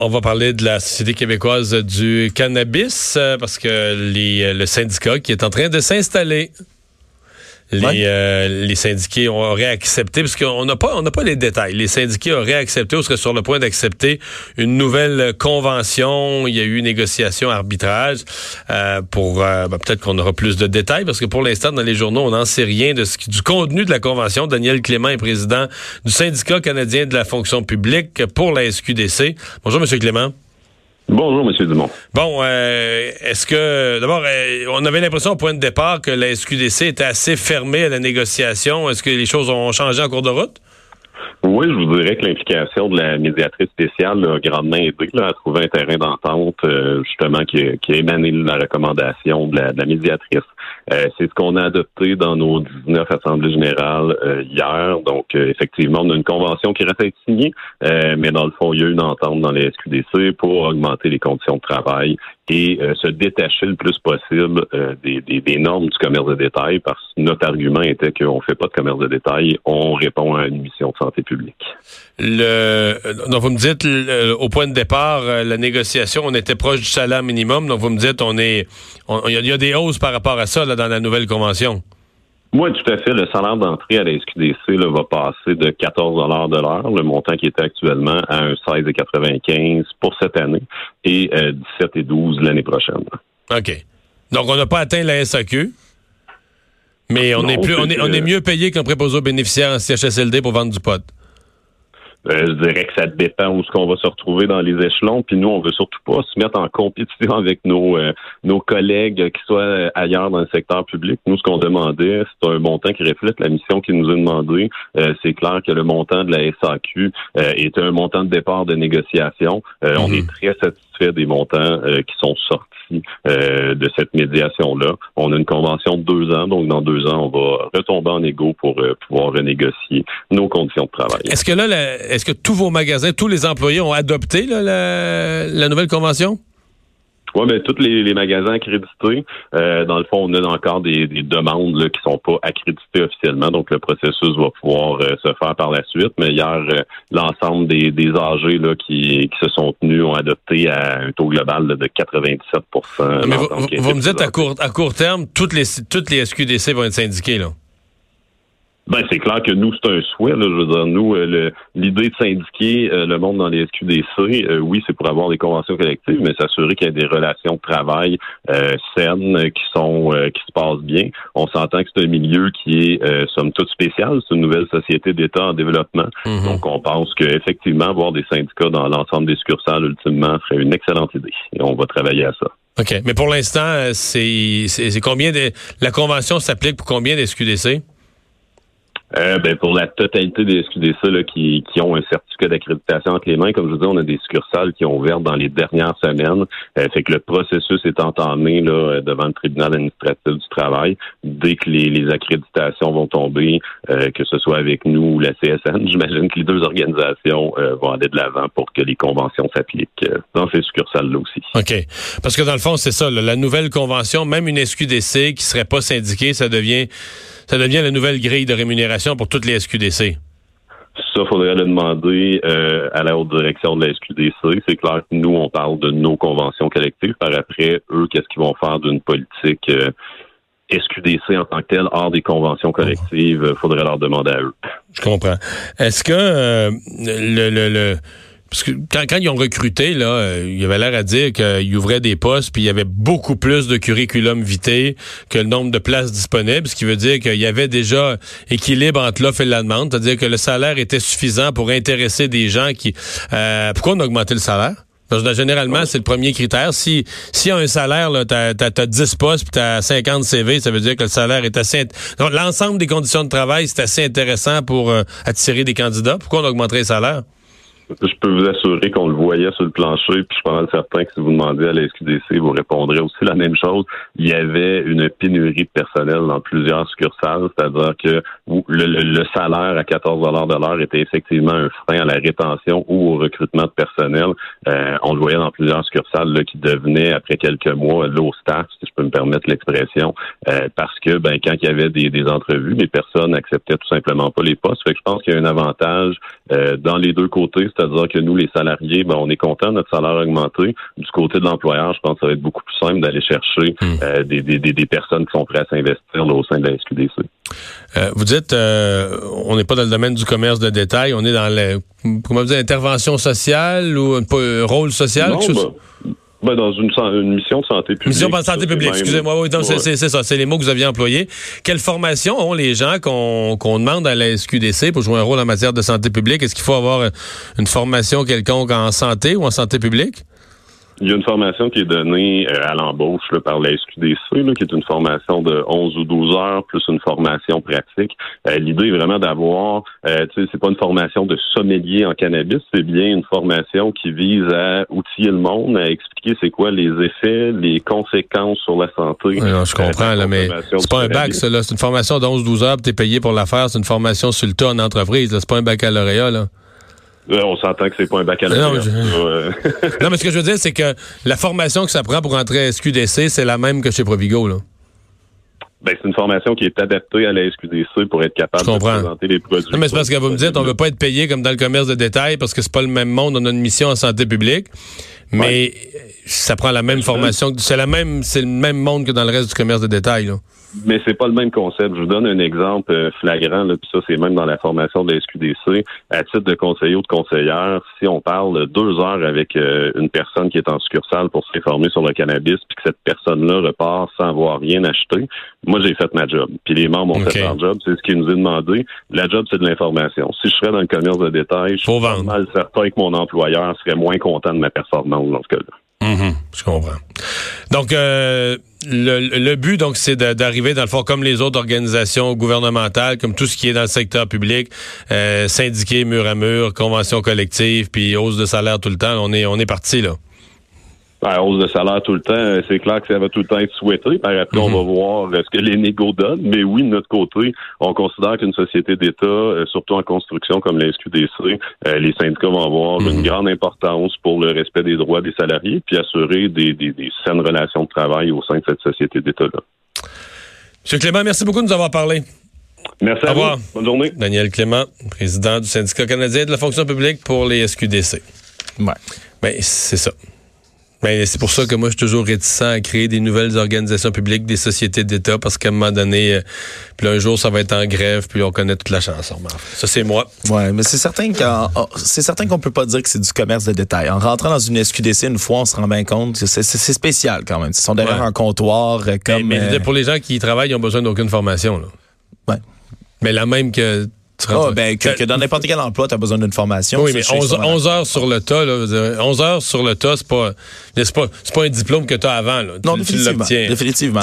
On va parler de la Société québécoise du cannabis euh, parce que les, le syndicat qui est en train de s'installer les, euh, les syndiqués auraient accepté, parce qu'on n'a pas, on n'a pas les détails. Les syndiqués auraient accepté ou seraient sur le point d'accepter une nouvelle convention. Il y a eu négociation, arbitrage. Euh, pour euh, ben, peut-être qu'on aura plus de détails, parce que pour l'instant, dans les journaux, on n'en sait rien de ce, du contenu de la convention. Daniel Clément est président du syndicat canadien de la fonction publique pour la SQDC. Bonjour, Monsieur Clément. Bonjour, M. Dumont. Bon, euh, est-ce que, d'abord, euh, on avait l'impression au point de départ que la SQDC était assez fermée à la négociation. Est-ce que les choses ont changé en cours de route? Oui, je vous dirais que l'implication de la médiatrice spéciale a grandement aidé à trouver un terrain d'entente, euh, justement, qui, a émané de la recommandation de la, médiatrice. Euh, c'est ce qu'on a adopté dans nos 19 assemblées générales euh, hier. Donc, effectivement, on a une convention qui reste à être signée, mais dans le fond, il y a une entente dans les SQDC pour augmenter les conditions de travail et se détacher le plus possible des, des, normes du commerce de détail, parce que notre argument était qu'on fait pas de commerce de détail, on répond à une mission de santé publique. Le, donc vous me dites, au point de départ, la négociation, on était proche du salaire minimum. Donc vous me dites, on est, il y, a des hausses par rapport à ça là, dans la nouvelle convention. Oui, tout à fait. Le salaire d'entrée à la SQDC là, va passer de 14 de l'heure, le montant qui était actuellement, à un 16,95 pour cette année et 17 et 12 l'année prochaine. OK. Donc, on n'a pas atteint la SAQ, mais on est plus on est, on est mieux payé qu'un préposé aux bénéficiaires en CHSLD pour vendre du pot. Euh, je dirais que ça dépend où ce qu'on va se retrouver dans les échelons. Puis nous, on veut surtout pas se mettre en compétition avec nos euh, nos collègues qui soient ailleurs dans le secteur public. Nous, ce qu'on demandait, c'est un montant qui reflète la mission qui nous a demandé. Euh, c'est clair que le montant de la SAQ est un montant de départ de négociation. On mhm. est très satisfait des montants qui sont sortis euh, de cette médiation-là. On a une convention de deux ans, donc dans deux ans, on va retomber en égo pour euh, pouvoir renégocier nos conditions de travail. Est-ce que là, est-ce que tous vos magasins, tous les employés ont adopté la nouvelle convention? Oui, mais tous les, magasins accrédités, euh, dans le fond, on a encore des, demandes là, qui sont pas accréditées officiellement, donc le processus va pouvoir euh, se faire par la suite. Mais hier, euh, l'ensemble des, des âgés là, qui, qui se sont tenus ont adopté à un taux global de 97 Mais vous, vous me dites à court, à court terme, toutes les, toutes les SQDC vont être syndiquées, là? Ben, c'est clair que nous, c'est un souhait. Là. Je veux dire, nous, euh, l'idée de syndiquer euh, le monde dans les SQDC, euh, oui, c'est pour avoir des conventions collectives, mais s'assurer qu'il y a des relations de travail saines qui sont qui se passent bien. On s'entend que c'est un milieu qui est, somme toute, spécial. C'est une nouvelle société d'État en développement. Mm-hmm. Donc, on pense qu'effectivement, avoir des syndicats dans l'ensemble des succursales, ultimement, serait une excellente idée. Et on va travailler à ça. OK. Mais pour l'instant, c'est combien de... La convention s'applique pour combien d'SQDC? Euh, ben pour la totalité des SQDC là, qui, qui ont un certificat d'accréditation entre les mains, comme je vous dis, on a des succursales qui ont ouvert dans les dernières semaines. Euh, fait que le processus est entamé là, devant le tribunal administratif du travail. Dès que les, les accréditations vont tomber, euh, que ce soit avec nous ou la CSN, j'imagine que les deux organisations euh, vont aller de l'avant pour que les conventions s'appliquent dans ces succursales-là aussi. OK. Parce que dans le fond, c'est ça, la nouvelle convention, même une SQDC qui serait pas syndiquée, ça devient ça devient la nouvelle grille de rémunération pour toutes les SQDC. Ça, faudrait le demander euh, à la haute direction de la SQDC. C'est clair que nous, on parle de nos conventions collectives. Par après, eux, qu'est-ce qu'ils vont faire d'une politique euh, SQDC en tant que telle, hors des conventions collectives? Il faudrait leur demander à eux. Je comprends. Est-ce que euh, le, le, le parce que quand, ils ont recruté, là, euh, il avait l'air à dire qu'ils ouvraient des postes, puis il y avait beaucoup plus de curriculum vitae que le nombre de places disponibles, ce qui veut dire qu'il y avait déjà équilibre entre l'offre et la demande, c'est-à-dire que le salaire était suffisant pour intéresser des gens qui... Euh, pourquoi on a augmenté le salaire? Parce que généralement, c'est le premier critère. Si s'il y a un salaire, tu as, as, 10 postes puis tu as 50 CV, ça veut dire que le salaire est assez... Donc, l'ensemble des conditions de travail, c'est assez intéressant pour euh, attirer des candidats. Pourquoi on augmenterait le salaire? Je peux vous assurer qu'on le voyait sur le plancher, puis je suis pas mal certain que si vous demandez à la SQDC, vous répondrez aussi la même chose. Il y avait une pénurie de personnel dans plusieurs succursales, c'est-à-dire que le, salaire à 14 de l'heure était effectivement un frein à la rétention ou au recrutement de personnel. Euh, on le voyait dans plusieurs succursales là, qui devenaient, après quelques mois, low staff, si je peux me permettre l'expression, euh, parce que ben, quand il y avait des, entrevues, les personnes acceptaient tout simplement pas les postes. Fait que je pense qu'il y a un avantage euh, dans les deux côtés c'est-à-dire que nous, les salariés, ben, on est content de notre salaire augmenté. Du côté de l'employeur, je pense que ça va être beaucoup plus simple d'aller chercher hmm. euh, des, des, des, personnes qui sont prêtes à s'investir au sein de la SQDC. Euh, vous dites, euh, on n'est pas dans le domaine du commerce de détail, on est dans le, comment vous dites, intervention sociale ou un rôle social? Non, ben, ben, dans une, une, mission de santé publique. Mission de santé publique, excusez-moi. Oui, c'est ça, c'est les mots que vous aviez employés. Quelle formation ont les gens qu'on demande à la SQDC pour jouer un rôle en matière de santé publique? Est-ce qu'il faut avoir une formation quelconque en santé ou en santé publique? Il y a une formation qui est donnée euh, à l'embauche par la SQDC, qui est une formation de 11 ou 12 heures, plus une formation pratique. Euh, l'idée est vraiment d'avoir, euh, tu sais, c'est pas une formation de sommelier en cannabis, c'est bien une formation qui vise à outiller le monde, à expliquer c'est quoi les effets, les conséquences sur la santé. Oui, je comprends, là, mais c'est pas un bac, ça, là. C'est une formation de 11-12 heures, tu es payé pour la faire. C'est une formation sur le tas en entreprise, C'est pas un baccalauréat, là. On s'entend que c'est pas un baccalauréat. Non, mais ce que je veux dire, c'est que la formation que ça prend pour entrer à SQDC, c'est la même que chez Provigo, là. Ben, c'est une formation qui est adaptée à la SQDC pour être capable de présenter les produits. Non, mais c'est parce que vous me dites, on veut pas être payé comme dans le commerce de détail parce que c'est pas le même monde. On a une mission en santé publique. Mais ça prend la même formation. C'est la même, c'est le même monde que dans le reste du commerce de détail, là. Mais c'est pas le même concept. Je vous donne un exemple euh, flagrant, là, puis ça, c'est même dans la formation de la SQDC. À titre de conseiller ou de conseillère, si on parle deux heures avec euh, une personne qui est en succursale pour s'informer sur le cannabis, puis que cette personne-là repart sans avoir rien acheté, moi, j'ai fait ma job. Puis les membres ont fait leur job. C'est ce qui nous est demandé. La job, c'est de l'information. Si je serais dans le commerce de détail, je suis mal certain que mon employeur serait moins content de ma performance dans ce cas-là. Mhm, je comprends. Donc, euh, le, but, donc, c'est d'arriver, dans le fond, comme les autres organisations gouvernementales, comme tout ce qui est dans le secteur public, euh, syndiqués mur à mur, convention collective, puis hausse de salaire tout le temps. On est, on est parti, là. Ben, hausse de salaire tout le temps, c'est clair que ça va tout le temps être souhaité. Par après, on va mhm. voir ce que les négos donnent. Mais oui, de notre côté, on considère qu'une société d'État, euh, surtout en construction comme la SQDC, euh, les syndicats vont avoir une mhm. grande importance pour le respect des droits des salariés puis assurer des, des, des saines relations de travail au sein de cette société d'État-là. Monsieur Clément, merci beaucoup de nous avoir parlé. Merci à vous. Bonne journée. Daniel Clément, président du syndicat canadien de la fonction publique pour les SQDC. Ouais. Ben, c'est ça. Mais c'est pour ça que moi, je suis toujours réticent à créer des nouvelles organisations publiques, des sociétés d'État, parce qu'à un moment donné, euh, puis un jour, ça va être en grève, puis on connaît toute la chanson. Ça, c'est moi. Ouais, mais c'est certain qu'on c'est certain qu'on peut pas dire que c'est du commerce de détail. En rentrant dans une SQDC une fois, on se rend bien compte que c'est spécial quand même. Ils sont derrière un comptoir euh, comme. Mais, mais, euh, pour les gens qui y travaillent, ils ont besoin d'aucune formation. Là. Ouais. Mais la même que ah, ben, que, dans n'importe quel emploi, tu as besoin d'une formation. Oui, mais 11, heures sur le tas, là, 11 heures sur le tas, c'est pas, c'est pas, pas un diplôme que tu as avant. Là. Non, définitivement. définitivement.